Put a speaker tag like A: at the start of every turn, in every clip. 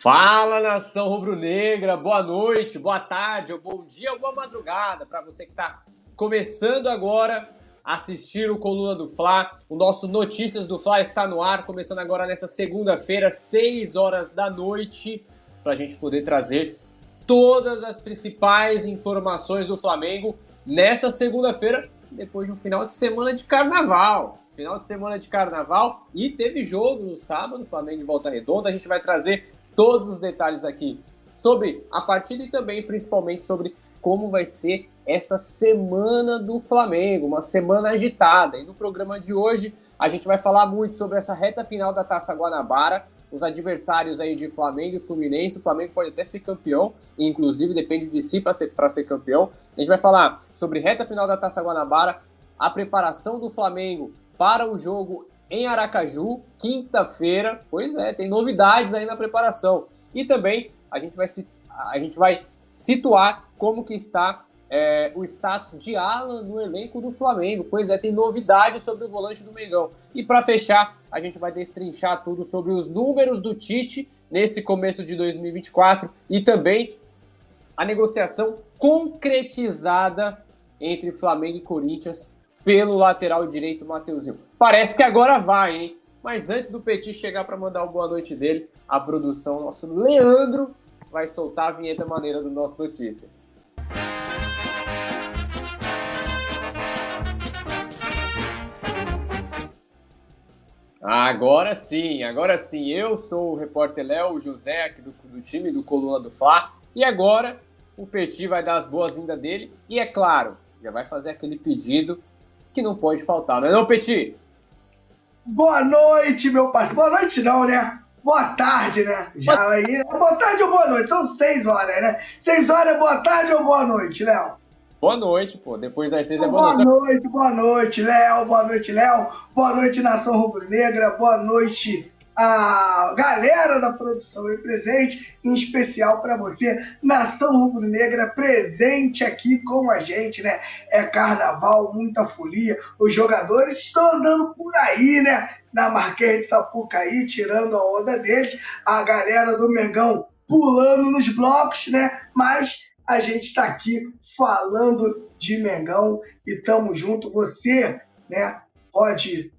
A: Fala nação rubro-negra, boa noite, boa tarde, ou bom dia ou boa madrugada para você que está começando agora a assistir o Coluna do Fla. O nosso Notícias do Fla está no ar, começando agora nessa segunda-feira, 6 horas da noite, para a gente poder trazer todas as principais informações do Flamengo nesta segunda-feira, depois de um final de semana de carnaval. Final de semana de carnaval e teve jogo no sábado, Flamengo de Volta Redonda. A gente vai trazer todos os detalhes aqui sobre a partida e também, principalmente, sobre como vai ser essa semana do Flamengo, uma semana agitada. E no programa de hoje a gente vai falar muito sobre essa reta final da Taça Guanabara, os adversários aí de Flamengo e Fluminense. O Flamengo pode até ser campeão, inclusive depende de si para ser, ser campeão. A gente vai falar sobre reta final da Taça Guanabara, a preparação do Flamengo para o jogo em Aracaju, quinta-feira. Pois é, tem novidades aí na preparação. E também a gente vai, a gente vai situar como que está é, o status de Alan no elenco do Flamengo. Pois é, tem novidades sobre o volante do Mengão. E para fechar, a gente vai destrinchar tudo sobre os números do Tite nesse começo de 2024 e também a negociação concretizada entre Flamengo e Corinthians pelo lateral direito Mateuzinho. Parece que agora vai, hein? Mas antes do Petit chegar para mandar uma boa noite dele, a produção, nosso Leandro, vai soltar a vinheta maneira do nosso Notícias. Agora sim, agora sim. Eu sou o repórter Léo José, aqui do, do time do Coluna do Fla. E agora o Petit vai dar as boas-vindas dele. E é claro, já vai fazer aquele pedido que não pode faltar, não é não, Petit?
B: Boa noite, meu parceiro. Boa noite não, né? Boa tarde, né? Já aí. Boa tarde ou boa noite? São seis horas, né? Seis horas boa tarde ou boa noite, Léo?
A: Boa noite, pô. Depois das seis é
B: boa, boa noite. Boa noite, boa noite, Léo. Boa noite, Léo. Boa noite, Nação Rubro-Negra. Boa noite, a galera da produção aí presente, em especial para você, Nação Rubro-Negra, presente aqui com a gente, né? É carnaval, muita folia, os jogadores estão andando por aí, né? Na Marquês de Sapucaí, tirando a onda deles, a galera do Mengão pulando nos blocos, né? Mas a gente está aqui falando de Mengão e tamo junto. Você, né? Pode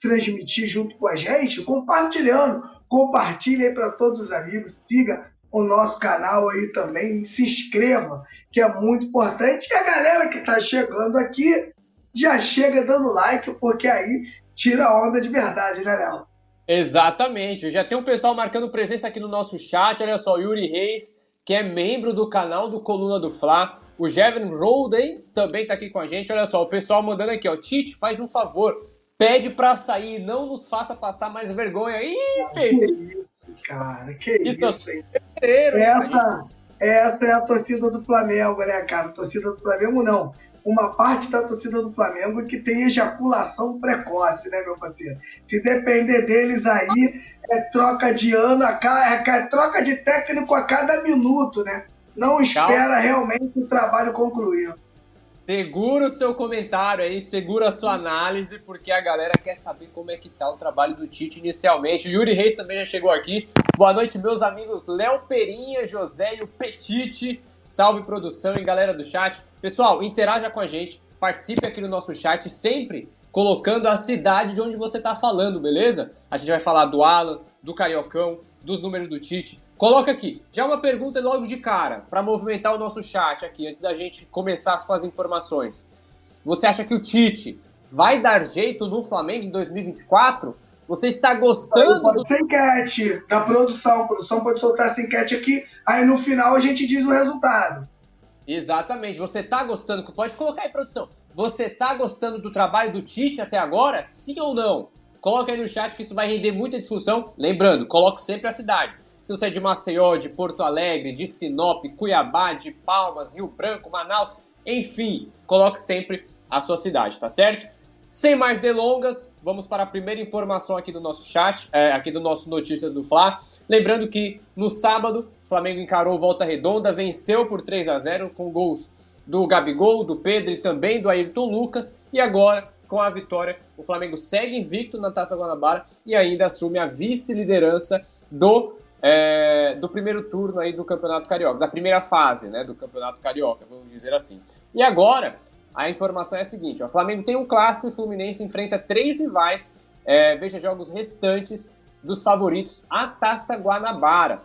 B: transmitir junto com a gente, compartilhando. Compartilhe aí para todos os amigos, siga o nosso canal aí também, se inscreva, que é muito importante. E a galera que está chegando aqui já chega dando like, porque aí tira a onda de verdade, né, Léo?
A: Exatamente. Já tem um pessoal marcando presença aqui no nosso chat. Olha só, Yuri Reis, que é membro do canal do Coluna do Fla. O Jevin Roden também está aqui com a gente. Olha só, o pessoal mandando aqui, ó. Tite, faz um favor pede pra sair, não nos faça passar mais vergonha. Ih,
B: Pedro! Que isso, cara, que isso. isso essa, essa é a torcida do Flamengo, né, cara? Torcida do Flamengo não. Uma parte da torcida do Flamengo que tem ejaculação precoce, né, meu parceiro? Se depender deles aí, é troca de ano, a é troca de técnico a cada minuto, né? Não espera realmente o trabalho concluir.
A: Segura o seu comentário aí, segura a sua análise, porque a galera quer saber como é que tá o trabalho do Tite inicialmente. O Yuri Reis também já chegou aqui. Boa noite, meus amigos Léo Perinha, José e o Petite. Salve produção e galera do chat. Pessoal, interaja com a gente, participe aqui no nosso chat, sempre colocando a cidade de onde você tá falando, beleza? A gente vai falar do Alan, do Cariocão, dos números do Tite, Coloca aqui. Já uma pergunta logo de cara, para movimentar o nosso chat aqui, antes da gente começar com as informações. Você acha que o Tite vai dar jeito no Flamengo em 2024? Você está gostando
B: pode do... enquete da produção. A produção pode soltar essa enquete aqui, aí no final a gente diz o resultado.
A: Exatamente. Você está gostando? Pode colocar aí, produção. Você está gostando do trabalho do Tite até agora? Sim ou não? Coloca aí no chat que isso vai render muita discussão. Lembrando, coloque sempre a cidade se você é de Maceió, de Porto Alegre, de Sinop, Cuiabá, de Palmas, Rio Branco, Manaus, enfim, coloque sempre a sua cidade, tá certo? Sem mais delongas, vamos para a primeira informação aqui do nosso chat, é, aqui do nosso Notícias do Fla. Lembrando que no sábado, o Flamengo encarou volta redonda, venceu por 3 a 0 com gols do Gabigol, do Pedro e também do Ayrton Lucas. E agora, com a vitória, o Flamengo segue invicto na Taça Guanabara e ainda assume a vice-liderança do é, do primeiro turno aí do Campeonato Carioca, da primeira fase, né, do Campeonato Carioca, vamos dizer assim. E agora, a informação é a seguinte, ó, o Flamengo tem um clássico e o Fluminense enfrenta três rivais, é, veja jogos restantes dos favoritos à Taça Guanabara.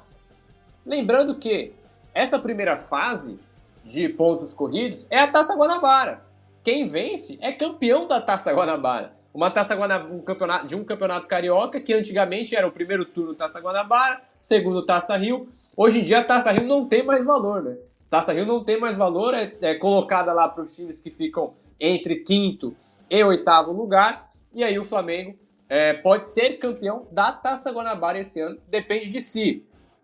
A: Lembrando que essa primeira fase de pontos corridos é a Taça Guanabara. Quem vence é campeão da Taça Guanabara. Uma Taça Guanabara, um campeonato, de um campeonato carioca que antigamente era o primeiro turno Taça Guanabara, segundo Taça Rio. Hoje em dia a Taça Rio não tem mais valor, né? Taça Rio não tem mais valor, é, é colocada lá para os times que ficam entre quinto e oitavo lugar. E aí o Flamengo é, pode ser campeão da Taça Guanabara esse ano, depende de si.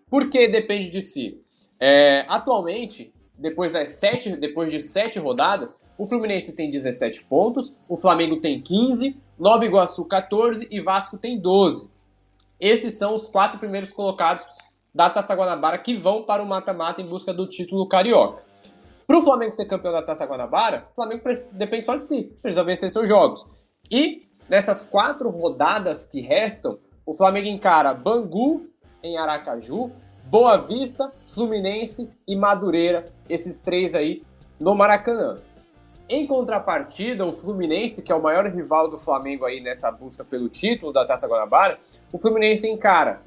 A: Por que depende de si? É, atualmente, depois, das sete, depois de sete rodadas, o Fluminense tem 17 pontos, o Flamengo tem 15, Nova Iguaçu 14 e Vasco tem 12. Esses são os quatro primeiros colocados da Taça Guanabara que vão para o mata-mata em busca do título carioca. Para o Flamengo ser campeão da Taça Guanabara, o Flamengo depende só de si, precisa vencer seus jogos. E nessas quatro rodadas que restam, o Flamengo encara Bangu em Aracaju, Boa Vista, Fluminense e Madureira, esses três aí no Maracanã. Em contrapartida, o Fluminense, que é o maior rival do Flamengo aí nessa busca pelo título da Taça Guanabara, o Fluminense encara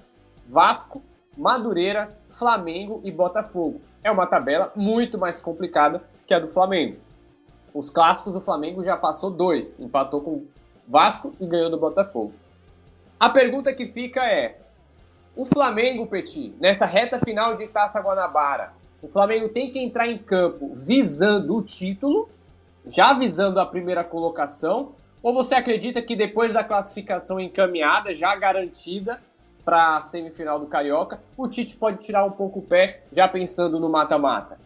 A: Vasco, Madureira, Flamengo e Botafogo. É uma tabela muito mais complicada que a do Flamengo. Os clássicos do Flamengo já passou dois, empatou com Vasco e ganhou do Botafogo. A pergunta que fica é: o Flamengo, Petit, nessa reta final de Taça Guanabara, o Flamengo tem que entrar em campo visando o título, já visando a primeira colocação, ou você acredita que depois da classificação encaminhada, já garantida para a semifinal do Carioca, o Tite pode tirar um pouco o pé, já pensando no mata-mata?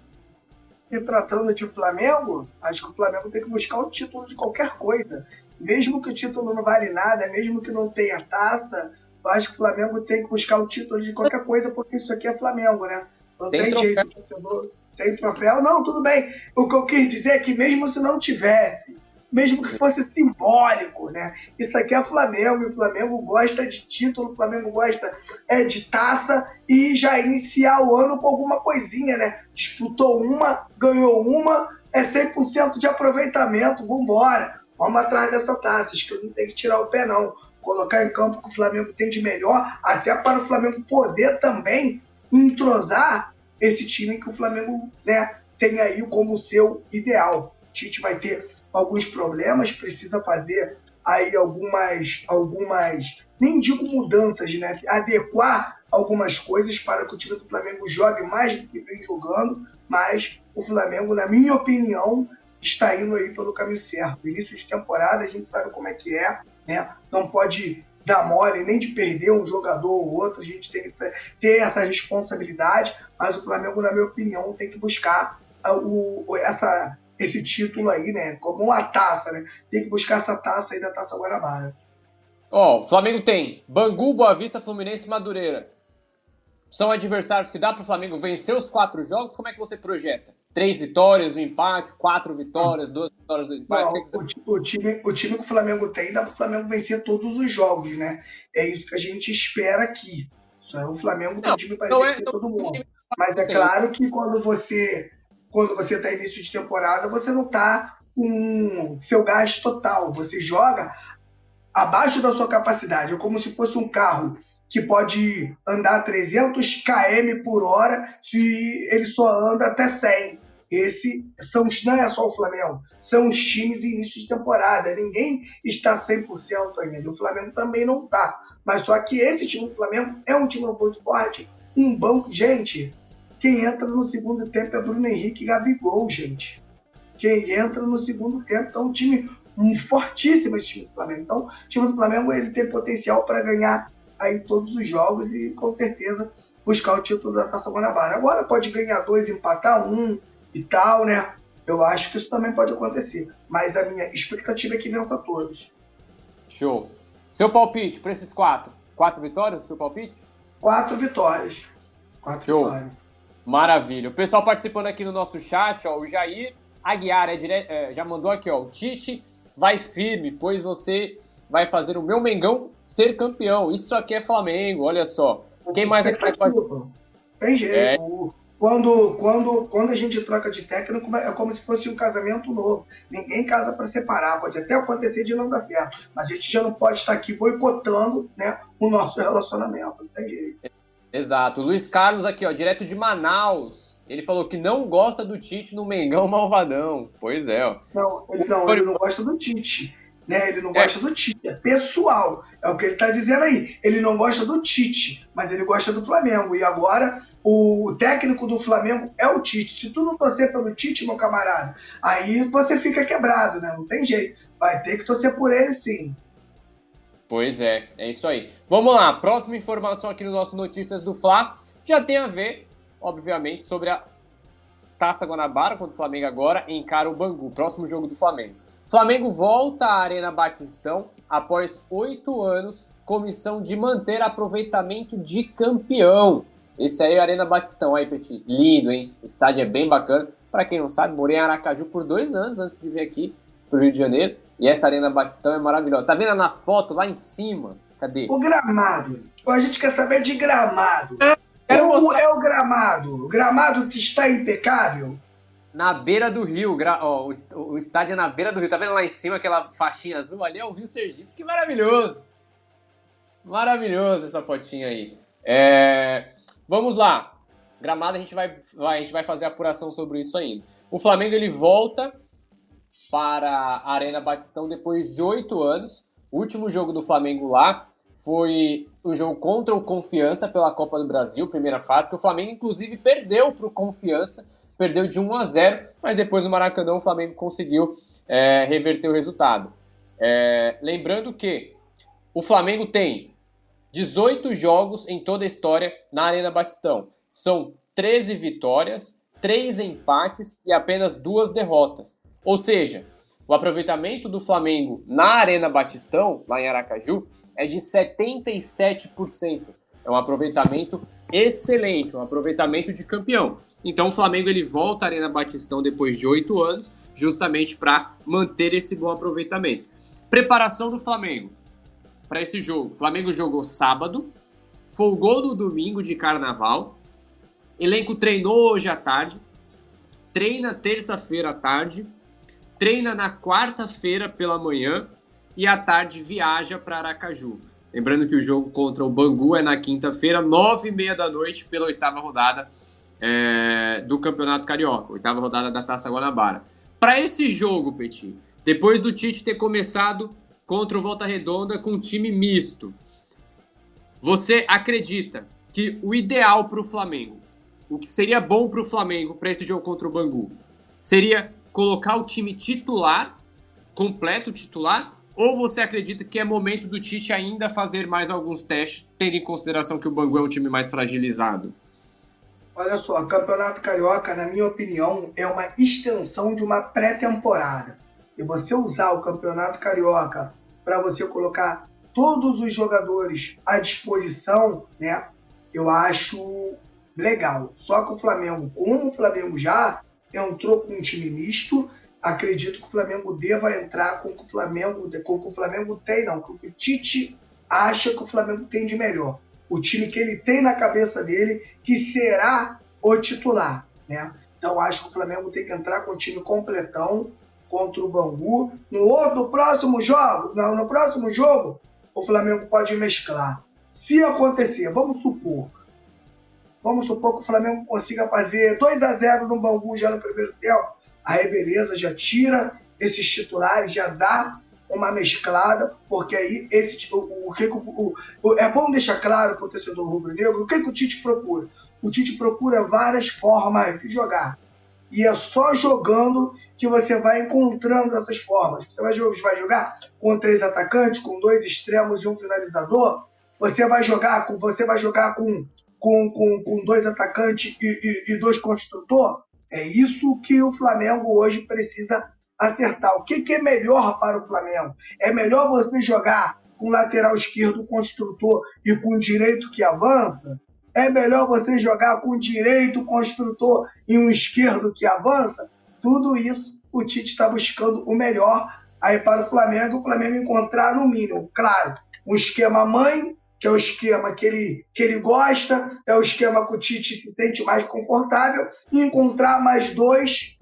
B: E tratando de Flamengo, acho que o Flamengo tem que buscar o título de qualquer coisa. Mesmo que o título não vale nada, mesmo que não tenha taça, acho que o Flamengo tem que buscar o título de qualquer coisa, porque isso aqui é Flamengo, né? Não tem, tem jeito. Tem troféu? Não, tudo bem. O que eu quis dizer é que mesmo se não tivesse, mesmo que fosse simbólico, né? Isso aqui é Flamengo, e o Flamengo gosta de título, o Flamengo gosta é, de taça e já iniciar o ano com alguma coisinha, né? Disputou uma, ganhou uma, é 100% de aproveitamento, vambora. Vamos atrás dessa taça, acho que não tem que tirar o pé, não. Colocar em campo o que o Flamengo tem de melhor, até para o Flamengo poder também entrosar esse time que o Flamengo né, tem aí como seu ideal. O Tite vai ter alguns problemas, precisa fazer aí algumas, algumas, nem digo mudanças, né? Adequar algumas coisas para que o time do Flamengo jogue mais do que vem jogando, mas o Flamengo, na minha opinião, está indo aí pelo caminho certo. Início de temporada, a gente sabe como é que é, né? Não pode dar mole nem de perder um jogador ou outro, a gente tem que ter essa responsabilidade, mas o Flamengo, na minha opinião, tem que buscar o, essa, esse título aí, né? Como uma taça, né? Tem que buscar essa taça aí da Taça Guanabara.
A: Ó, oh, o Flamengo tem Bangu, Boa Vista, Fluminense e Madureira. São adversários que dá para o Flamengo vencer os quatro jogos? Como é que você projeta? Três vitórias, um empate, quatro vitórias, duas vitórias, dois empates?
B: Não, o, o, time, o time que o Flamengo tem dá para o Flamengo vencer todos os jogos, né? É isso que a gente espera aqui. Só é o Flamengo tem time para então vencer é, todo mundo. Mas é claro que quando você quando você está início de temporada, você não está com seu gás total. Você joga abaixo da sua capacidade. É como se fosse um carro que pode andar 300 km por hora se ele só anda até 100. Esse são, não é só o Flamengo, são os times início de temporada. Ninguém está 100% ainda. O Flamengo também não está. Mas só que esse time do Flamengo é um time muito forte. Um banco, gente, quem entra no segundo tempo é Bruno Henrique e Gabigol, gente. Quem entra no segundo tempo, então um time um fortíssimo esse time do Flamengo. Então, o time do Flamengo ele tem potencial para ganhar aí todos os jogos e com certeza buscar o título da Taça Guanabara. Agora pode ganhar dois, empatar um e tal, né? Eu acho que isso também pode acontecer. Mas a minha expectativa é que vença todos.
A: Show. Seu palpite para esses quatro? Quatro vitórias, seu palpite?
B: Quatro vitórias. Quatro Show. vitórias.
A: Maravilha. O pessoal participando aqui no nosso chat, ó, o Jair Aguiar é dire... é, já mandou aqui, ó, o Tite vai firme, pois você vai fazer o meu Mengão ser campeão. Isso aqui é Flamengo, olha só. Quem mais é que tá.
B: Tem jeito. É. Quando, quando, quando a gente troca de técnico, é como se fosse um casamento novo. Ninguém casa para separar. Pode até acontecer de não dar certo. Mas a gente já não pode estar aqui boicotando né, o nosso relacionamento. Não tem jeito.
A: Exato. Luiz Carlos aqui, ó, direto de Manaus. Ele falou que não gosta do Tite no Mengão Malvadão. Pois é, ó.
B: Não, ele não, ele não gosta do Tite. Né? Ele não é. gosta é. do Tite, é pessoal. É o que ele está dizendo aí. Ele não gosta do Tite, mas ele gosta do Flamengo. E agora o técnico do Flamengo é o Tite. Se tu não torcer pelo Tite, meu camarada, aí você fica quebrado, né? Não tem jeito. Vai ter que torcer por ele sim.
A: Pois é, é isso aí. Vamos lá, próxima informação aqui no nosso Notícias do Fla já tem a ver, obviamente, sobre a Taça Guanabara contra o Flamengo agora encara o Bangu, próximo jogo do Flamengo. Flamengo volta à Arena Batistão após oito anos, comissão de manter aproveitamento de campeão. Esse aí é a Arena Batistão, aí, Petit. Lindo, hein? O estádio é bem bacana. Para quem não sabe, morei em Aracaju por dois anos antes de vir aqui pro Rio de Janeiro. E essa Arena Batistão é maravilhosa. Tá vendo na foto lá em cima? Cadê?
B: O gramado. A gente quer saber de gramado. É, Como mostrar... é o gramado? O gramado está impecável?
A: Na beira do rio, gra... oh, o, estádio é na beira do rio. Tá vendo lá em cima aquela faixinha azul? Ali é o Rio Sergipe. Que maravilhoso! Maravilhoso essa fotinha aí. É... Vamos lá. Gramado a gente vai, vai, a gente vai fazer apuração sobre isso ainda. O Flamengo ele volta para a Arena Batistão depois de oito anos. O último jogo do Flamengo lá foi o jogo contra o Confiança pela Copa do Brasil, primeira fase, que o Flamengo inclusive perdeu para o Confiança, perdeu de 1 a 0, mas depois no Maracanã o Flamengo conseguiu é, reverter o resultado. É, lembrando que o Flamengo tem 18 jogos em toda a história na Arena Batistão. São 13 vitórias, 3 empates e apenas duas derrotas. Ou seja, o aproveitamento do Flamengo na Arena Batistão, lá em Aracaju, é de 77%. É um aproveitamento excelente, um aproveitamento de campeão. Então o Flamengo ele volta à Arena Batistão depois de oito anos, justamente para manter esse bom aproveitamento. Preparação do Flamengo para esse jogo. O Flamengo jogou sábado, folgou no domingo de carnaval, elenco treinou hoje à tarde, treina terça-feira à tarde, treina na quarta-feira pela manhã e à tarde viaja para Aracaju. Lembrando que o jogo contra o Bangu é na quinta-feira, nove e meia da noite, pela oitava rodada é, do Campeonato Carioca, oitava rodada da Taça Guanabara. Para esse jogo, Petit, depois do Tite ter começado contra o Volta Redonda com um time misto, você acredita que o ideal para o Flamengo, o que seria bom para o Flamengo para esse jogo contra o Bangu, seria colocar o time titular, completo titular, ou você acredita que é momento do Tite ainda fazer mais alguns testes, tendo em consideração que o Bangu é um time mais fragilizado?
B: Olha só, Campeonato Carioca, na minha opinião, é uma extensão de uma pré-temporada. E você usar o Campeonato Carioca para você colocar todos os jogadores à disposição, né? Eu acho legal. Só que o Flamengo, como o Flamengo já entrou com um time misto. Acredito que o Flamengo deva entrar com o que o Flamengo, com o que o Flamengo tem, não, com o que o Tite acha que o Flamengo tem de melhor. O time que ele tem na cabeça dele, que será o titular. Né? Então acho que o Flamengo tem que entrar com o time completão contra o Bangu. No outro, próximo jogo, no, no próximo jogo, o Flamengo pode mesclar. Se acontecer, vamos supor, Vamos supor que o Flamengo consiga fazer 2 a 0 no Bangu já no primeiro tempo. Aí beleza, já tira esses titulares, já dá uma mesclada, porque aí esse o, o que o, o, é bom deixar claro para o torcedor rubro-negro o que, que o Tite procura. O Tite procura várias formas de jogar. E é só jogando que você vai encontrando essas formas. Você vai, vai jogar com três atacantes, com dois extremos e um finalizador. Você vai jogar com você vai jogar com com, com, com dois atacantes e, e, e dois construtor. É isso que o Flamengo hoje precisa acertar. O que, que, é melhor para o Flamengo? É melhor você jogar com lateral esquerdo construtor e com direito que avança? É melhor você jogar com direito construtor e um esquerdo que avança? Tudo isso o Tite está buscando o melhor aí para o Flamengo, o Flamengo encontrar no mínimo, claro, um esquema mãe que é o esquema que ele, que ele gosta, é o esquema que o Tite se sente mais confortável, e encontrar mais dois,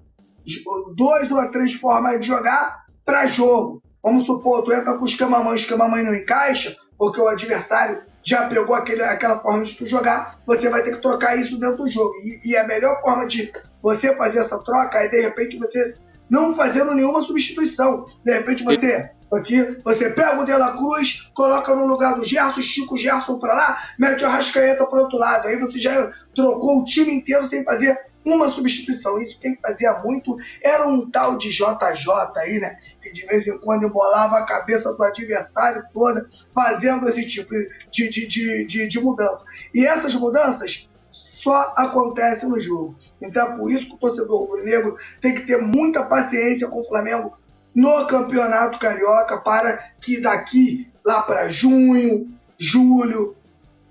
B: dois ou três formas de jogar para jogo. Vamos supor, tu entra com o esquema mãe, o esquema mãe não encaixa, porque o adversário já pegou aquele, aquela forma de tu jogar, você vai ter que trocar isso dentro do jogo. E, e a melhor forma de você fazer essa troca é, de repente, você não fazendo nenhuma substituição. De repente, você aqui, você pega o De La Cruz, coloca no lugar do Gerson, estica o Gerson para lá, mete o Rascaeta para outro lado. Aí você já trocou o time inteiro sem fazer uma substituição. Isso quem fazia muito era um tal de JJ aí, né? Que de vez em quando embolava a cabeça do adversário toda, fazendo esse tipo de, de, de, de, de mudança. E essas mudanças só acontecem no jogo. Então é por isso que o torcedor rubro-negro tem que ter muita paciência com o Flamengo no Campeonato Carioca para que daqui lá para junho, julho,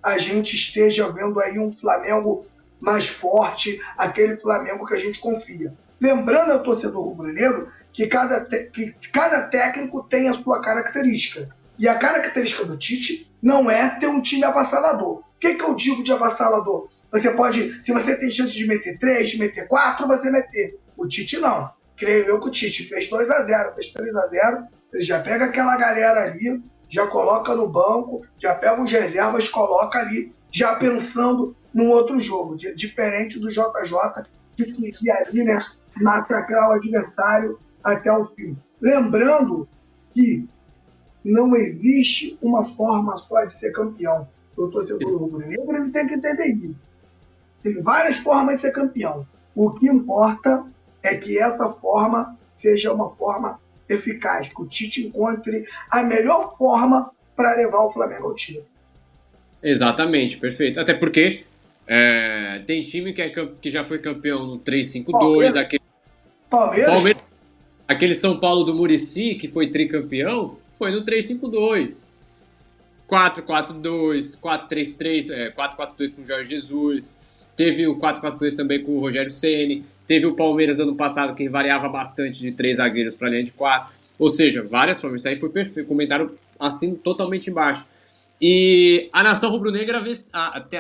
B: a gente esteja vendo aí um Flamengo mais forte, aquele Flamengo que a gente confia. Lembrando ao torcedor rubro-negro que cada, que cada técnico tem a sua característica. E a característica do Tite não é ter um time avassalador. O que, que eu digo de avassalador? Você pode, se você tem chance de meter três, de meter quatro, você meter. O Tite não. Creio eu que o Tite fez 2 a 0 fez 3 a 0 ele já pega aquela galera ali, já coloca no banco, já pega os reservas, coloca ali, já pensando num outro jogo, diferente do JJ, que queria ali, né, massacrar o adversário até o fim. Lembrando que não existe uma forma só de ser campeão. O torcedor rubro-negro tem que entender isso. Tem várias formas de ser campeão. O que importa é que essa forma seja uma forma eficaz, que o Tite encontre a melhor forma para levar o Flamengo ao título.
A: Exatamente, perfeito. Até porque é, tem time que, é, que já foi campeão no 3-5-2, aquele.
B: Palmeiras?
A: Palmeiras? Aquele São Paulo do Murici, que foi tricampeão, foi no 3-5-2. 4-4-2, 4-3-3, 4-4-2 com o Jorge Jesus. Teve o 4-4-2 também com o Rogério Ceni. Teve o Palmeiras ano passado, que variava bastante de três zagueiros para linha de quatro. Ou seja, várias formas. Isso aí foi perfeito. Comentaram assim totalmente embaixo. E a nação rubro-negra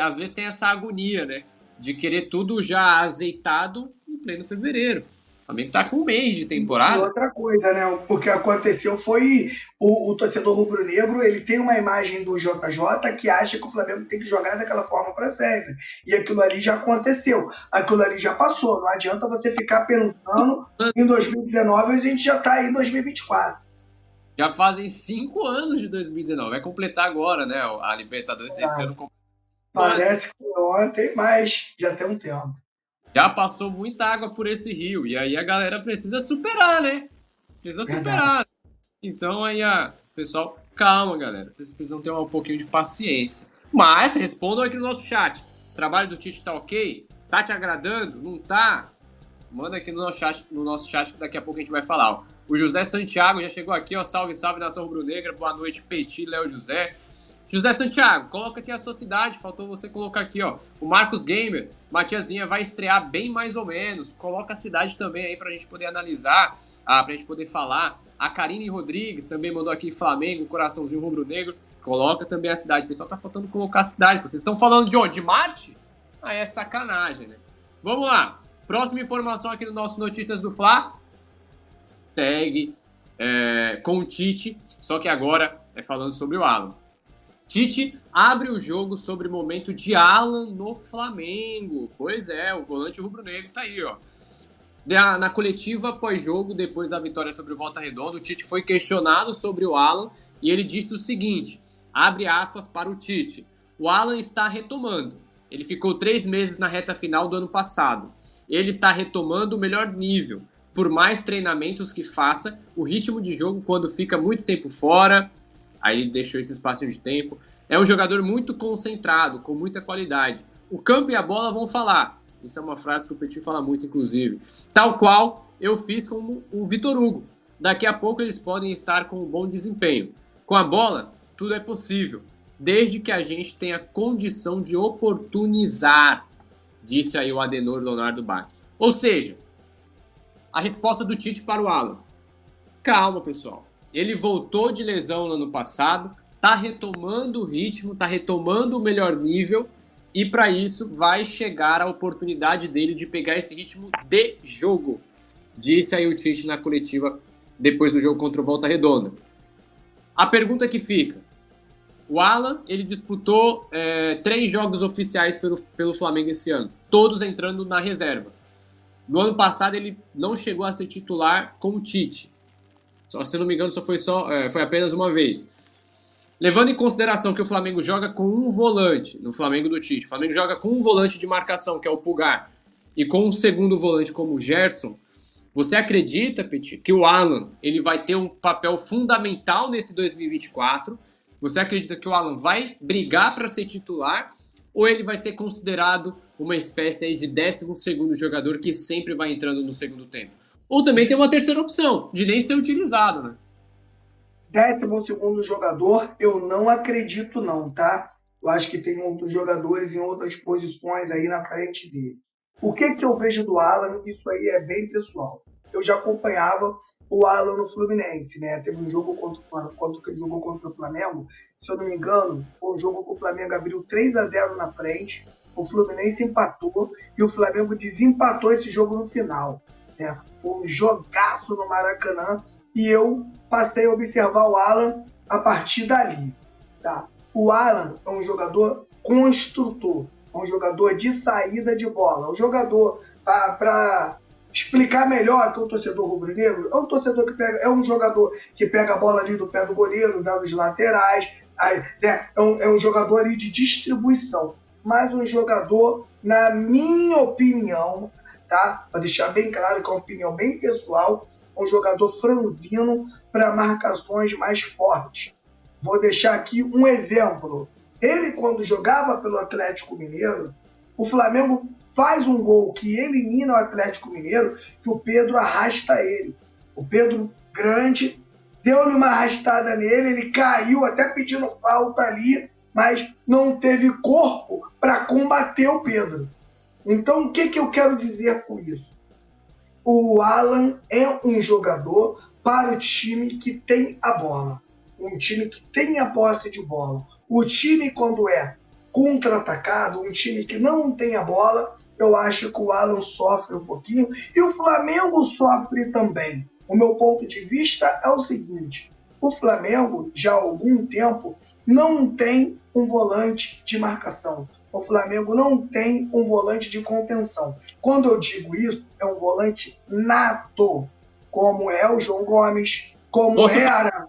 A: às vezes tem essa agonia, né? De querer tudo já azeitado em pleno fevereiro. Flamengo tá com um mês de temporada. E
B: outra coisa, né? O que aconteceu foi o, o torcedor rubro-negro, ele tem uma imagem do JJ que acha que o Flamengo tem que jogar daquela forma para sempre. E aquilo ali já aconteceu. Aquilo ali já passou. Não adianta você ficar pensando em 2019 e a gente já tá aí em 2024.
A: Já fazem cinco anos de 2019. Vai completar agora, né? A Libertadores ah, esse ano.
B: Parece que foi ontem, mas já tem um tempo.
A: Já passou muita água por esse rio. E aí a galera precisa superar, né? Precisa superar. Então aí, a pessoal, calma, galera. Vocês precisam ter um pouquinho de paciência. Mas respondam aqui no nosso chat. O trabalho do Tite tá ok? Tá te agradando? Não tá? Manda aqui no nosso chat, no nosso chat que daqui a pouco a gente vai falar. Ó. O José Santiago já chegou aqui, ó. Salve, salve, nação rubro-negra. Boa noite, Petit, Léo José. José Santiago, coloca aqui a sua cidade. Faltou você colocar aqui, ó. O Marcos Gamer. Matiazinha vai estrear bem mais ou menos. Coloca a cidade também aí pra gente poder analisar, ah, pra gente poder falar. A Karine Rodrigues também mandou aqui Flamengo, coraçãozinho rubro-negro. Coloca também a cidade. O pessoal tá faltando colocar a cidade. Vocês estão falando de onde? De Marte? Ah, é sacanagem, né? Vamos lá. Próxima informação aqui no nosso Notícias do Fla. Segue é, com o Tite, só que agora é falando sobre o Alan. Tite abre o jogo sobre o momento de Alan no Flamengo. Pois é, o volante rubro-negro tá aí, ó. Na coletiva pós-jogo, depois da vitória sobre o Volta Redonda, o Tite foi questionado sobre o Alan e ele disse o seguinte: abre aspas para o Tite. O Alan está retomando. Ele ficou três meses na reta final do ano passado ele está retomando o melhor nível. Por mais treinamentos que faça, o ritmo de jogo, quando fica muito tempo fora, aí ele deixou esse espaço de tempo, é um jogador muito concentrado, com muita qualidade. O campo e a bola vão falar. Isso é uma frase que o Petit fala muito, inclusive. Tal qual eu fiz com o Vitor Hugo. Daqui a pouco eles podem estar com um bom desempenho. Com a bola, tudo é possível, desde que a gente tenha condição de oportunizar disse aí o Adenor Leonardo Bach. Ou seja, a resposta do Tite para o Alan. Calma, pessoal. Ele voltou de lesão no ano passado, tá retomando o ritmo, tá retomando o melhor nível e para isso vai chegar a oportunidade dele de pegar esse ritmo de jogo. Disse aí o Tite na coletiva depois do jogo contra o Volta Redonda. A pergunta que fica: o Alan ele disputou é, três jogos oficiais pelo, pelo Flamengo esse ano, todos entrando na reserva. No ano passado ele não chegou a ser titular com o Tite. Só, se não me engano, só foi, só, é, foi apenas uma vez. Levando em consideração que o Flamengo joga com um volante, no Flamengo do Tite, o Flamengo joga com um volante de marcação, que é o Pulgar, e com um segundo volante como o Gerson, você acredita, Petit, que o Alan ele vai ter um papel fundamental nesse 2024? Você acredita que o Alan vai brigar para ser titular ou ele vai ser considerado uma espécie de 12 segundo jogador que sempre vai entrando no segundo tempo? Ou também tem uma terceira opção, de nem ser utilizado, né?
B: Décimo segundo jogador, eu não acredito não, tá? Eu acho que tem outros jogadores em outras posições aí na frente dele. O que que eu vejo do Alan, isso aí é bem pessoal. Eu já acompanhava o Alan no Fluminense, né? Teve um jogo contra, contra, ele jogou contra o Flamengo, se eu não me engano, foi um jogo que o Flamengo abriu 3 a 0 na frente, o Fluminense empatou e o Flamengo desempatou esse jogo no final. Né? Foi um jogaço no Maracanã e eu passei a observar o Alan a partir dali. Tá? O Alan é um jogador construtor, é um jogador de saída de bola, é um jogador para explicar melhor que o torcedor rubro-negro, é um torcedor que pega, é um jogador que pega a bola ali do pé do goleiro, dá os laterais, né? é, um, é um jogador ali de distribuição, mas um jogador, na minha opinião, tá? Para deixar bem claro que é uma opinião bem pessoal, um jogador franzino para marcações mais fortes. Vou deixar aqui um exemplo. Ele, quando jogava pelo Atlético Mineiro, o Flamengo faz um gol que elimina o Atlético Mineiro, que o Pedro arrasta ele. O Pedro grande deu-lhe uma arrastada nele, ele caiu até pedindo falta ali, mas não teve corpo para combater o Pedro. Então, o que, que eu quero dizer com isso? o Alan é um jogador para o time que tem a bola. Um time que tem a posse de bola. O time, quando é contra-atacado, um time que não tem a bola, eu acho que o Alan sofre um pouquinho. E o Flamengo sofre também. O meu ponto de vista é o seguinte: o Flamengo, já há algum tempo, não tem um volante de marcação o Flamengo não tem um volante de contenção. Quando eu digo isso, é um volante nato, como é o João Gomes, como Posso... era.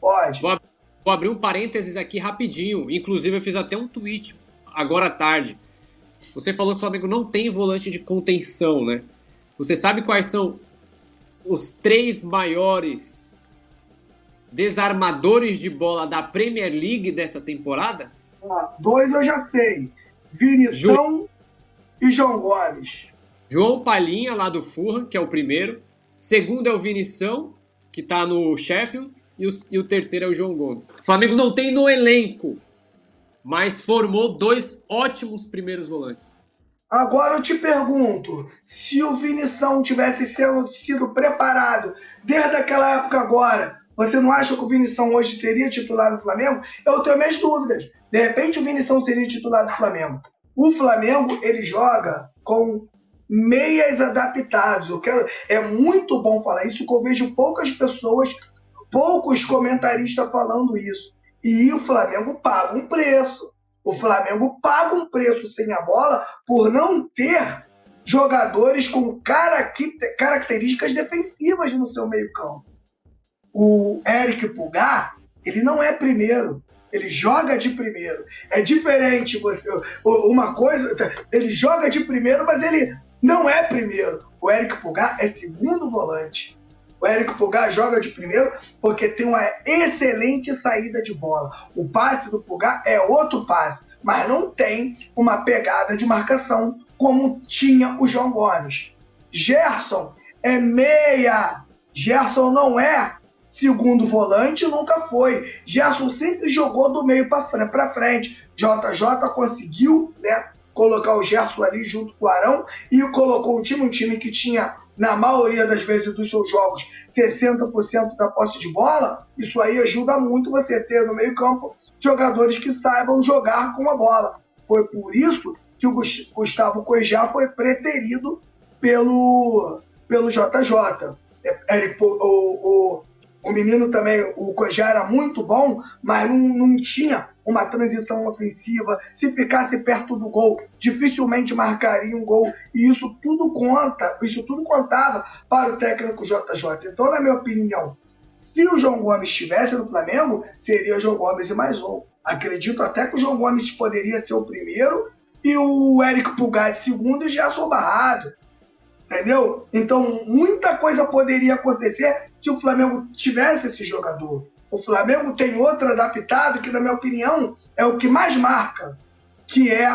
B: Pode.
A: Vou, vou abrir um parênteses aqui rapidinho. Inclusive, eu fiz até um tweet agora à tarde. Você falou que o Flamengo não tem volante de contenção, né? Você sabe quais são os três maiores desarmadores de bola da Premier League dessa temporada?
B: dois eu já sei. Vinição Ju... e João Gomes.
A: João Palhinha, lá do Furra, que é o primeiro. Segundo é o Vinição, que tá no Sheffield. E o, e o terceiro é o João Gomes. O Flamengo não tem no elenco, mas formou dois ótimos primeiros volantes.
B: Agora eu te pergunto, se o Vinição tivesse sido, sido preparado desde aquela época agora, você não acha que o Vinição hoje seria titular no Flamengo? Eu tenho minhas dúvidas. De repente o Vinição seria titular do Flamengo. O Flamengo, ele joga com meias adaptados. Eu quero, é muito bom falar isso, que eu vejo poucas pessoas, poucos comentaristas falando isso. E o Flamengo paga um preço. O Flamengo paga um preço sem a bola por não ter jogadores com características defensivas no seu meio-campo. O Eric Pulgar, ele não é primeiro. Ele joga de primeiro. É diferente você. Uma coisa. Ele joga de primeiro, mas ele não é primeiro. O Eric Pulgar é segundo volante. O Eric Pulgar joga de primeiro porque tem uma excelente saída de bola. O passe do Pulgar é outro passe, mas não tem uma pegada de marcação como tinha o João Gomes. Gerson é meia. Gerson não é Segundo volante, nunca foi. Gerson sempre jogou do meio para frente. JJ conseguiu né, colocar o Gerson ali junto com o Arão e colocou o time, um time que tinha na maioria das vezes dos seus jogos, 60% da posse de bola, isso aí ajuda muito você ter no meio-campo jogadores que saibam jogar com a bola. Foi por isso que o Gustavo Coejá foi preferido pelo, pelo JJ. Ele, o, o, o menino também, o Coejá era muito bom, mas não, não tinha uma transição ofensiva. Se ficasse perto do gol, dificilmente marcaria um gol. E isso tudo conta, isso tudo contava para o técnico JJ. Então, na minha opinião, se o João Gomes estivesse no Flamengo, seria João Gomes e mais um. Acredito até que o João Gomes poderia ser o primeiro e o Eric Pulgar de segundo e Gerson Barrado. Entendeu? Então, muita coisa poderia acontecer se o Flamengo tivesse esse jogador. O Flamengo tem outro adaptado que, na minha opinião, é o que mais marca, que é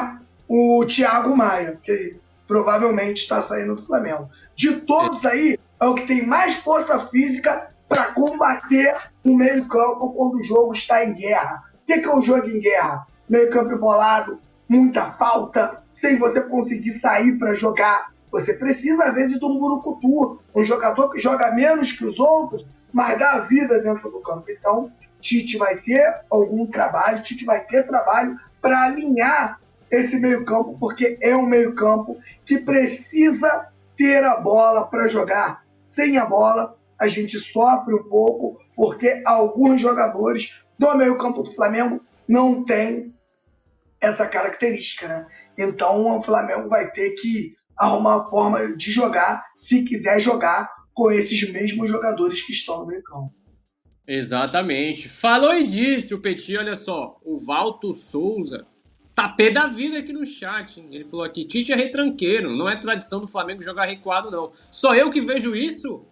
B: o Thiago Maia, que provavelmente está saindo do Flamengo. De todos aí, é o que tem mais força física para combater o meio-campo quando o jogo está em guerra. O que é o jogo em guerra? Meio-campo embolado, muita falta, sem você conseguir sair para jogar. Você precisa, às vezes, de um burucutu, um jogador que joga menos que os outros, mas dá vida dentro do campo. Então, Tite vai ter algum trabalho, Tite vai ter trabalho para alinhar esse meio-campo, porque é um meio-campo que precisa ter a bola para jogar. Sem a bola, a gente sofre um pouco, porque alguns jogadores do meio-campo do Flamengo não têm essa característica, né? Então o Flamengo vai ter que arrumar uma forma de jogar, se quiser jogar com esses mesmos jogadores que estão no meio-campo.
A: Exatamente. Falou e disse o Petit, olha só, o Valto Souza tá pé da vida aqui no chat. Hein? Ele falou aqui, Tite é retranqueiro, não é tradição do Flamengo jogar recuado, não. Só eu que vejo isso?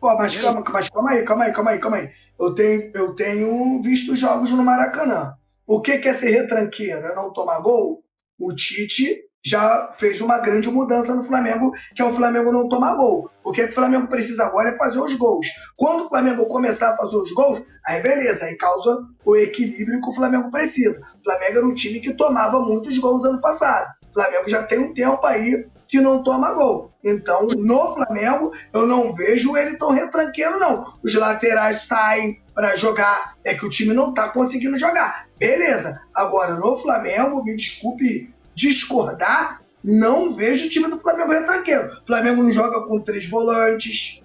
B: Pô, mas calma, mas calma aí, calma aí, calma aí, calma aí. Eu tenho, eu tenho visto jogos no Maracanã. O que, que é ser retranqueiro? É não tomar gol? O Tite já fez uma grande mudança no Flamengo, que é o Flamengo não tomar gol. O que o Flamengo precisa agora é fazer os gols. Quando o Flamengo começar a fazer os gols, aí beleza, aí causa o equilíbrio que o Flamengo precisa. O Flamengo era um time que tomava muitos gols ano passado. O Flamengo já tem um tempo aí que não toma gol. Então, no Flamengo, eu não vejo ele tão retranqueiro, não. Os laterais saem para jogar, é que o time não tá conseguindo jogar. Beleza. Agora, no Flamengo, me desculpe discordar, não vejo o time do Flamengo retranqueiro. O Flamengo não joga com três volantes.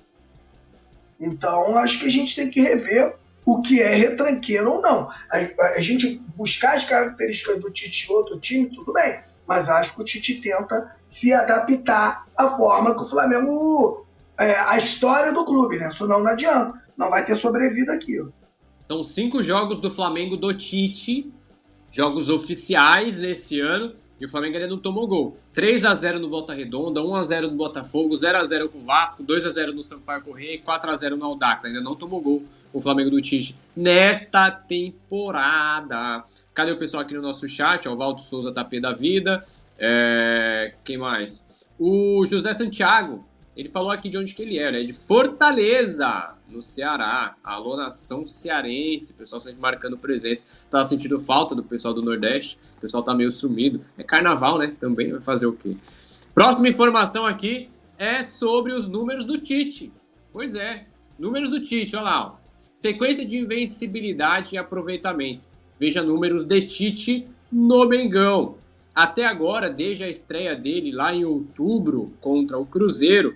B: Então, acho que a gente tem que rever o que é retranqueiro ou não. A, a gente buscar as características do Tite outro time, tudo bem mas acho que o Tite tenta se adaptar à forma que o Flamengo. É, a história do clube, né? Senão não adianta. Não vai ter sobrevida aqui. Ó.
A: São cinco jogos do Flamengo do Tite, jogos oficiais esse ano, e o Flamengo ainda não tomou gol. 3 a 0 no Volta Redonda, 1 a 0 no Botafogo, 0 a 0 com o Vasco, 2 a 0 no Sampaio Correia e 4 a 0 no Audax. Ainda não tomou gol o Flamengo do Tite nesta temporada. Cadê o pessoal aqui no nosso chat? o Valdo Souza tá pé da vida. É... Quem mais? O José Santiago, ele falou aqui de onde que ele era, é de Fortaleza, no Ceará. Alô, nação cearense, o pessoal sempre marcando presença. Tava sentindo falta do pessoal do Nordeste, o pessoal tá meio sumido. É carnaval, né? Também vai fazer o quê? Próxima informação aqui é sobre os números do Tite. Pois é, números do Tite, olha lá. Ó. Sequência de invencibilidade e aproveitamento. Veja números de Tite no Mengão. Até agora, desde a estreia dele lá em outubro contra o Cruzeiro,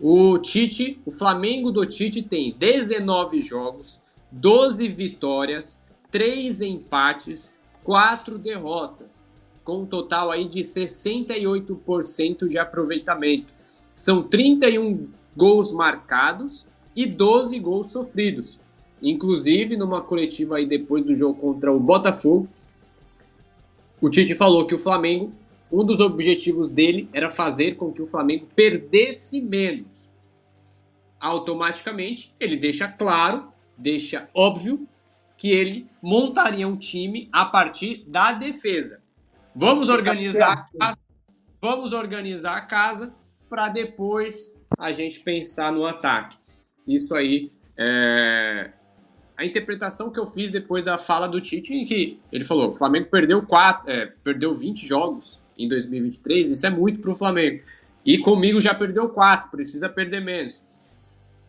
A: o Tite, o Flamengo do Tite tem 19 jogos, 12 vitórias, 3 empates, 4 derrotas, com um total aí de 68% de aproveitamento. São 31 gols marcados e 12 gols sofridos. Inclusive, numa coletiva aí depois do jogo contra o Botafogo, o Tite falou que o Flamengo, um dos objetivos dele era fazer com que o Flamengo perdesse menos. Automaticamente, ele deixa claro, deixa óbvio que ele montaria um time a partir da defesa. Vamos organizar a casa, vamos organizar a casa para depois a gente pensar no ataque. Isso aí é, a interpretação que eu fiz depois da fala do Tite, em que ele falou: o Flamengo perdeu, quatro, é, perdeu 20 jogos em 2023, isso é muito para o Flamengo. E comigo já perdeu 4, precisa perder menos.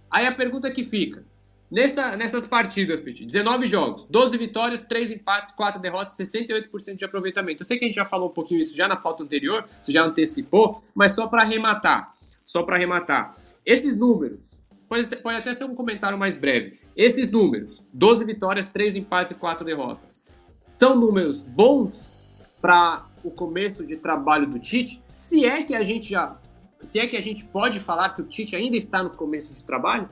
A: Aí a pergunta que fica: nessa, nessas partidas, Petit, 19 jogos, 12 vitórias, 3 empates, 4 derrotas, 68% de aproveitamento. Eu sei que a gente já falou um pouquinho isso já na pauta anterior, você já antecipou, mas só para arrematar, só para arrematar. Esses números, pode, pode até ser um comentário mais breve. Esses números, 12 vitórias, 3 empates e 4 derrotas, são números bons para o começo de trabalho do Tite? Se é que a gente já, se é que a gente pode falar que o Tite ainda está no começo de trabalho?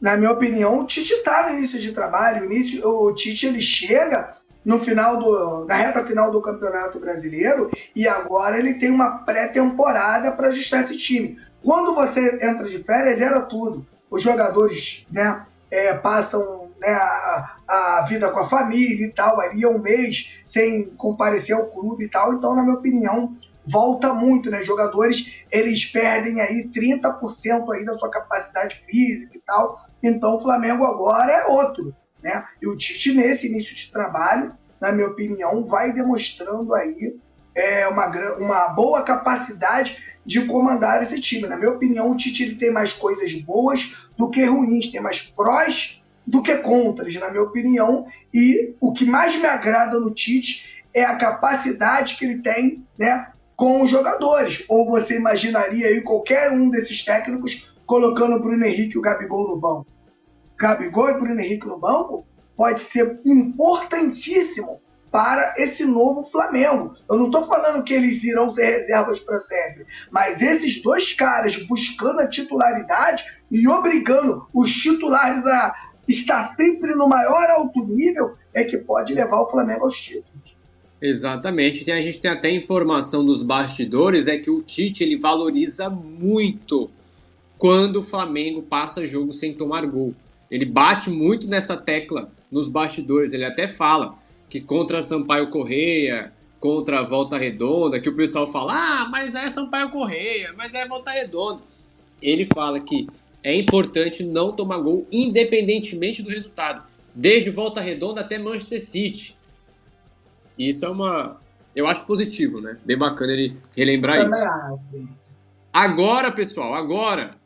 B: Na minha opinião, o Tite está no início de trabalho. O, início, o Tite ele chega no final do, na reta final do Campeonato Brasileiro e agora ele tem uma pré-temporada para ajustar esse time. Quando você entra de férias, era tudo. Os jogadores né, é, passam né, a, a, vida com a família e tal, ali é um mês sem comparecer ao clube e tal. Então, na minha opinião, volta muito, né? Jogadores, eles perdem aí 30% aí da sua capacidade física e tal. Então, o Flamengo agora é outro, né? E o Tite, nesse início de trabalho, na minha opinião, vai demonstrando aí é, uma, uma boa capacidade de comandar esse time. Na minha opinião, o Tite ele tem mais coisas boas do que ruins, tem mais prós do que contras, na minha opinião. E o que mais me agrada no Tite é a capacidade que ele tem né, com os jogadores. Ou você imaginaria aí qualquer um desses técnicos colocando o Bruno Henrique e o Gabigol no banco? Gabigol e Bruno Henrique no banco pode ser importantíssimo para esse novo Flamengo. Eu não estou falando que eles irão ser reservas para sempre, mas esses dois caras buscando a titularidade e obrigando os titulares a estar sempre no maior alto nível é que pode levar o Flamengo aos títulos.
A: Exatamente. A gente tem até informação dos bastidores é que o Tite ele valoriza muito quando o Flamengo passa jogo sem tomar gol. Ele bate muito nessa tecla nos bastidores. Ele até fala que contra Sampaio Correia, contra a Volta Redonda, que o pessoal fala, ah, mas é Sampaio Correia, mas é Volta Redonda. Ele fala que é importante não tomar gol independentemente do resultado, desde Volta Redonda até Manchester City. Isso é uma, eu acho positivo, né? Bem bacana ele relembrar isso. Agora, pessoal, agora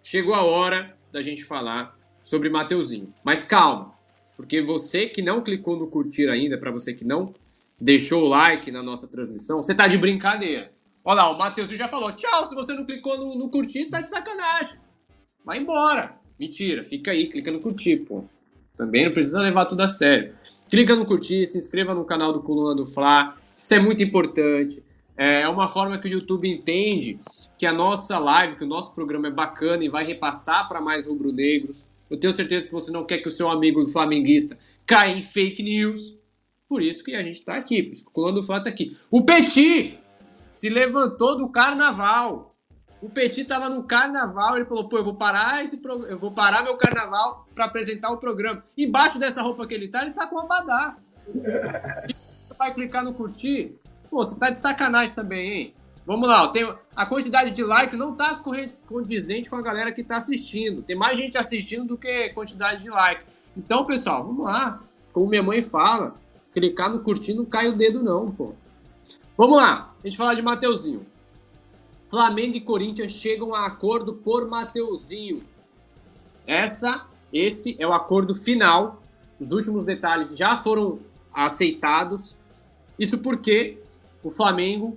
A: chegou a hora da gente falar sobre Mateuzinho. Mas calma, porque você que não clicou no curtir ainda, para você que não deixou o like na nossa transmissão, você tá de brincadeira. Olha lá, o Matheus já falou: tchau, se você não clicou no, no curtir, tá de sacanagem. Vai embora. Mentira, fica aí, clica no curtir, pô. Também não precisa levar tudo a sério. Clica no curtir, se inscreva no canal do Coluna do Fla. Isso é muito importante. É uma forma que o YouTube entende que a nossa live, que o nosso programa é bacana e vai repassar para mais rubro-negros. Eu tenho certeza que você não quer que o seu amigo flamenguista caia em fake news. Por isso que a gente está aqui, o Coluna do Fla está aqui. O Petit se levantou do carnaval. O Petit estava no carnaval, ele falou: "Pô, eu vou parar esse pro... eu vou parar meu carnaval para apresentar o programa". Embaixo dessa roupa que ele tá, ele tá com abadá. Vai clicar no curtir? Pô, você tá de sacanagem também, hein? Vamos lá, tem, a quantidade de like não está condizente com a galera que está assistindo. Tem mais gente assistindo do que quantidade de like. Então, pessoal, vamos lá. Como minha mãe fala, clicar no curtir não cai o dedo não, pô. Vamos lá, a gente falar de Mateuzinho. Flamengo e Corinthians chegam a acordo por Mateuzinho. Essa, esse é o acordo final. Os últimos detalhes já foram aceitados. Isso porque o Flamengo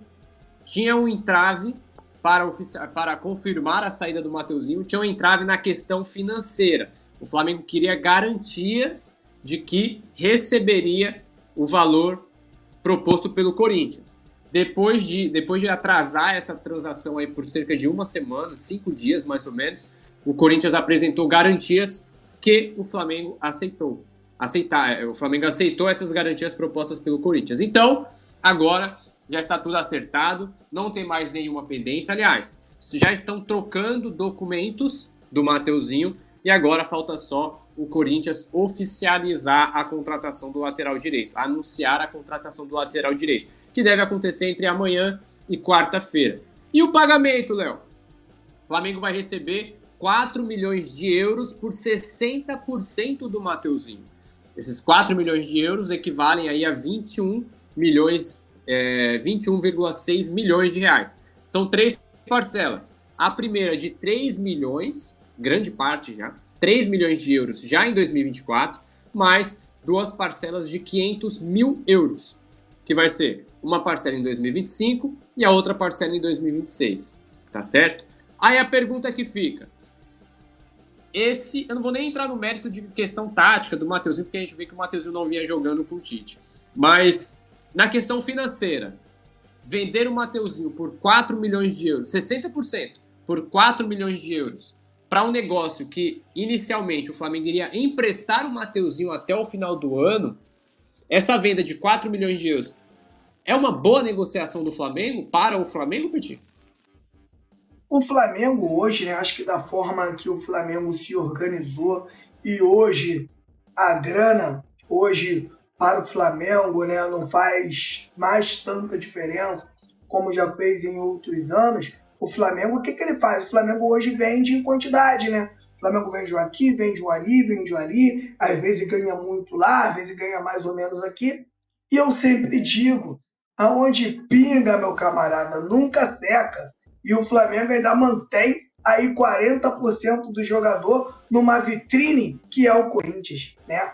A: tinha um entrave para, para confirmar a saída do Mateuzinho, tinha um entrave na questão financeira. O Flamengo queria garantias de que receberia o valor proposto pelo Corinthians. Depois de, depois de atrasar essa transação aí por cerca de uma semana, cinco dias mais ou menos, o Corinthians apresentou garantias que o Flamengo aceitou. Aceitar, o Flamengo aceitou essas garantias propostas pelo Corinthians. Então, agora já está tudo acertado, não tem mais nenhuma pendência. Aliás, já estão trocando documentos do Mateuzinho e agora falta só o Corinthians oficializar a contratação do lateral direito, anunciar a contratação do lateral direito, que deve acontecer entre amanhã e quarta-feira. E o pagamento, Léo? O Flamengo vai receber 4 milhões de euros por 60% do Mateuzinho. Esses 4 milhões de euros equivalem aí a 21 milhões é, 21,6 milhões de reais. São três parcelas. A primeira de 3 milhões, grande parte já, 3 milhões de euros já em 2024, mais duas parcelas de 500 mil euros, que vai ser uma parcela em 2025 e a outra parcela em 2026, tá certo? Aí a pergunta que fica, esse, eu não vou nem entrar no mérito de questão tática do Mateuzinho, porque a gente vê que o Mateuzinho não vinha jogando com o Tite. Mas na questão financeira, vender o Mateuzinho por 4 milhões de euros, 60% por 4 milhões de euros, para um negócio que inicialmente o Flamengo iria emprestar o Mateuzinho até o final do ano, essa venda de 4 milhões de euros é uma boa negociação do Flamengo para o Flamengo, Petit?
B: O Flamengo hoje, né, acho que da forma que o Flamengo se organizou e hoje a grana, hoje para o Flamengo, né, não faz mais tanta diferença como já fez em outros anos. O Flamengo, o que, que ele faz? O Flamengo hoje vende em quantidade, né? O Flamengo vende um aqui, vende um ali, vende um ali, às vezes ganha muito lá, às vezes ganha mais ou menos aqui. E eu sempre digo, aonde pinga, meu camarada, nunca seca e o Flamengo ainda mantém aí 40% do jogador numa vitrine que é o Corinthians, né?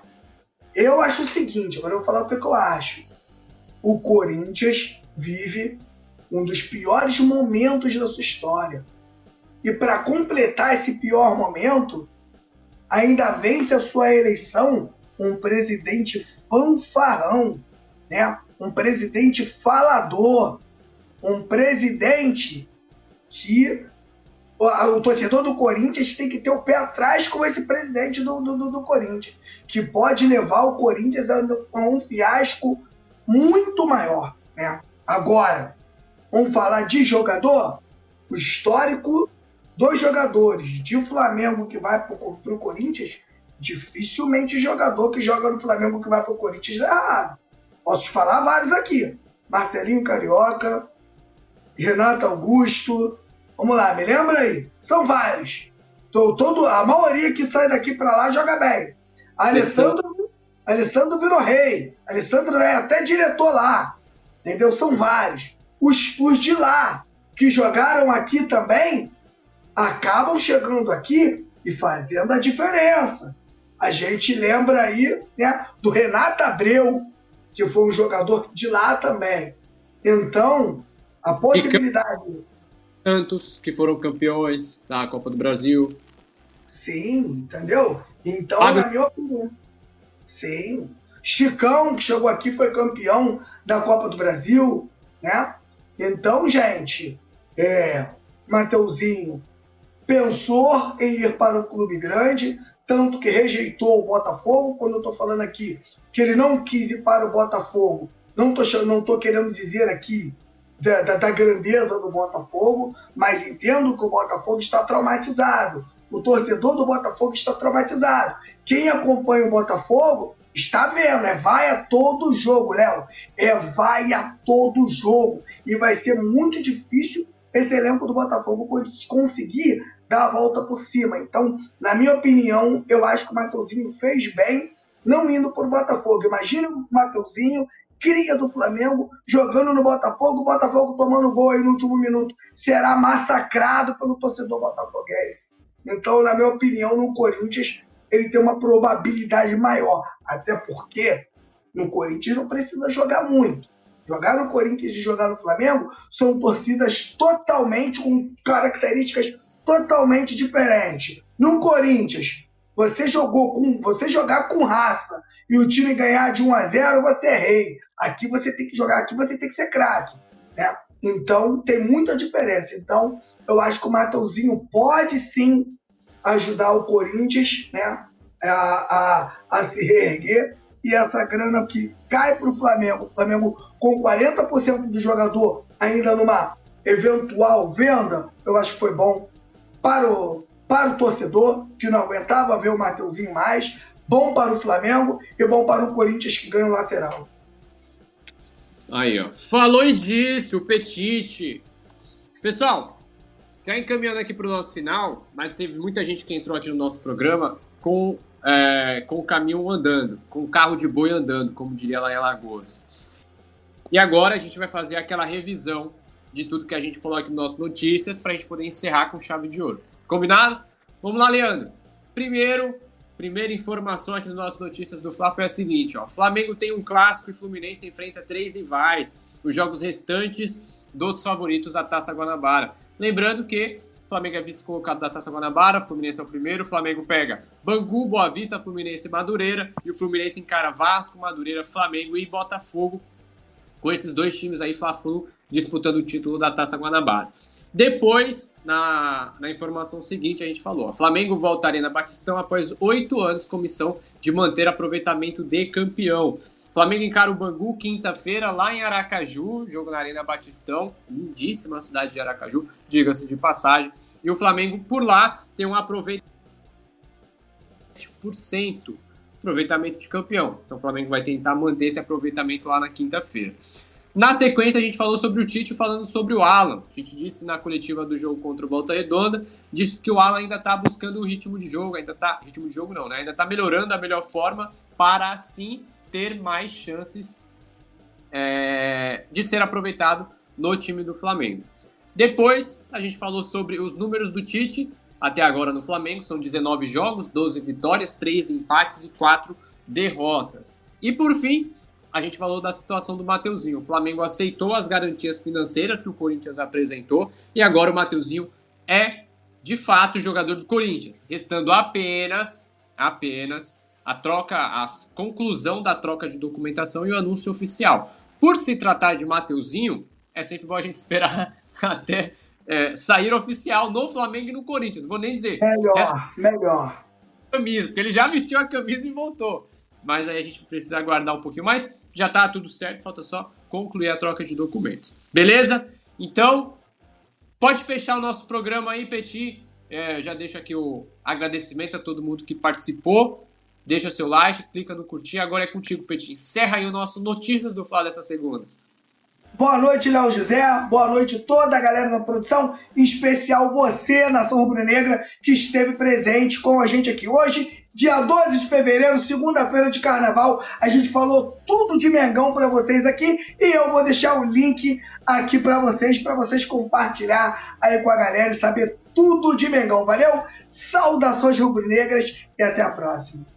B: Eu acho o seguinte, agora eu vou falar o que, eu acho. O Corinthians vive um dos piores momentos da sua história. E para completar esse pior momento, ainda vence a sua eleição um presidente fanfarrão, né? Um presidente falador, um presidente que o, torcedor do Corinthians tem que ter o pé atrás com esse presidente do, do, do Corinthians, que pode levar o Corinthians a, a um fiasco muito maior. Né? Agora, vamos falar de jogador? O histórico dos jogadores de Flamengo que vai para o Corinthians, dificilmente jogador que joga no Flamengo que vai para o Corinthians dá errado. Posso te falar vários aqui. Marcelinho Carioca, Renato Augusto. Vamos lá, me lembra aí? São vários. Todo, a maioria que sai daqui para lá joga bem. Alessandro, Alessandro virou rei. Alessandro é até diretor lá. Entendeu? São vários. Os, os de lá, que jogaram aqui também, acabam chegando aqui e fazendo a diferença. A gente lembra aí né, do Renato Abreu, que foi um jogador de lá também. Então, a possibilidade.
A: Tantos que foram campeões da Copa do Brasil.
B: Sim, entendeu? Então, ah, na minha opinião. Sim. Chicão, que chegou aqui, foi campeão da Copa do Brasil, né? Então, gente, é, Mateuzinho pensou em ir para um clube grande, tanto que rejeitou o Botafogo. Quando eu estou falando aqui que ele não quis ir para o Botafogo, não estou não tô querendo dizer aqui da, da, da, grandeza do Botafogo, mas entendo que o Botafogo está traumatizado. O torcedor do Botafogo está traumatizado. Quem acompanha o Botafogo está vendo, é vai a todo jogo, Léo. É vai a todo jogo. E vai ser muito difícil esse elenco do Botafogo conseguir dar a volta por cima. Então, na minha opinião, eu acho que o Mateuzinho fez bem não indo para o Botafogo. Imagina o Mateuzinho cria do Flamengo, jogando no Botafogo, o Botafogo tomando gol aí no último minuto. Será massacrado pelo torcedor botafoguense. Então, na minha opinião, no Corinthians, ele tem uma probabilidade maior. Até porque no Corinthians não precisa jogar muito. Jogar no Corinthians e jogar no Flamengo são torcidas totalmente com características totalmente diferentes. No Corinthians, você jogou com, você jogar com raça e o time ganhar de 1 a 0, você é rei. Aqui você tem que jogar, aqui você tem que ser craque, né? Então tem muita diferença. Então eu acho que o Mateuzinho pode sim ajudar o Corinthians, né? A, a, a se reerguer e essa grana que cai para o Flamengo, o Flamengo com 40% do jogador ainda numa eventual venda, eu acho que foi bom para o, para o torcedor, que não aguentava ver o Mateuzinho mais, bom para o Flamengo e bom para o Corinthians que ganha o lateral.
A: Aí, ó. Falou e disse o Petite. Pessoal, já encaminhando aqui para o nosso final, mas teve muita gente que entrou aqui no nosso programa com, é, com o caminhão andando, com o carro de boi andando, como diria lá em Alagoas. E agora a gente vai fazer aquela revisão de tudo que a gente falou aqui no nosso Notícias para a gente poder encerrar com chave de ouro. Combinado? Vamos lá, Leandro. Primeiro, primeira informação aqui no nosso Notícias do Fla foi a seguinte: ó, Flamengo tem um clássico e Fluminense enfrenta três rivais. Os jogos restantes dos favoritos à Taça Guanabara. Lembrando que Flamengo é vice-colocado da Taça Guanabara, Fluminense é o primeiro, Flamengo pega Bangu, Boa Vista, Fluminense e Madureira, e o Fluminense encara Vasco, Madureira, Flamengo e Botafogo, com esses dois times aí, Fla-Flu, disputando o título da Taça Guanabara. Depois, na, na informação seguinte, a gente falou: Flamengo voltaria na Batistão após oito anos com missão de manter aproveitamento de campeão. Flamengo encara o Bangu quinta-feira lá em Aracaju, jogo na Arena Batistão, lindíssima cidade de Aracaju, diga-se de passagem. E o Flamengo por lá tem um aproveitamento aproveitamento de campeão. Então o Flamengo vai tentar manter esse aproveitamento lá na quinta-feira. Na sequência, a gente falou sobre o Tite falando sobre o Alan. O Tite disse na coletiva do jogo contra o Volta Redonda, disse que o Alan ainda está buscando o ritmo de jogo, ainda tá. Ritmo de jogo não, né? Ainda está melhorando a melhor forma para assim ter mais chances é, de ser aproveitado no time do Flamengo. Depois, a gente falou sobre os números do Tite, até agora no Flamengo, são 19 jogos, 12 vitórias, 3 empates e 4 derrotas. E por fim, a gente falou da situação do Mateuzinho. O Flamengo aceitou as garantias financeiras que o Corinthians apresentou e agora o Mateuzinho é de fato jogador do Corinthians, restando apenas apenas a troca, a conclusão da troca de documentação e o anúncio oficial. Por se tratar de Mateuzinho, é sempre bom a gente esperar até é, sair oficial no Flamengo e no Corinthians. Vou nem dizer.
B: Melhor, melhor.
A: Camisa, porque ele já vestiu a camisa e voltou. Mas aí a gente precisa aguardar um pouquinho mais. Já tá tudo certo, falta só concluir a troca de documentos. Beleza? Então, pode fechar o nosso programa aí, Petit. É, já deixo aqui o agradecimento a todo mundo que participou deixa seu like, clica no curtir. Agora é contigo, Petit. Encerra aí o nosso Notícias do Fla dessa segunda.
B: Boa noite, Léo José. Boa noite toda a galera da produção, em especial você, Nação Rubro-Negra, que esteve presente com a gente aqui hoje, dia 12 de fevereiro, segunda-feira de carnaval. A gente falou tudo de Mengão para vocês aqui e eu vou deixar o link aqui para vocês, para vocês compartilhar aí com a galera e saber tudo de Mengão. Valeu? Saudações rubro-negras e até a próxima.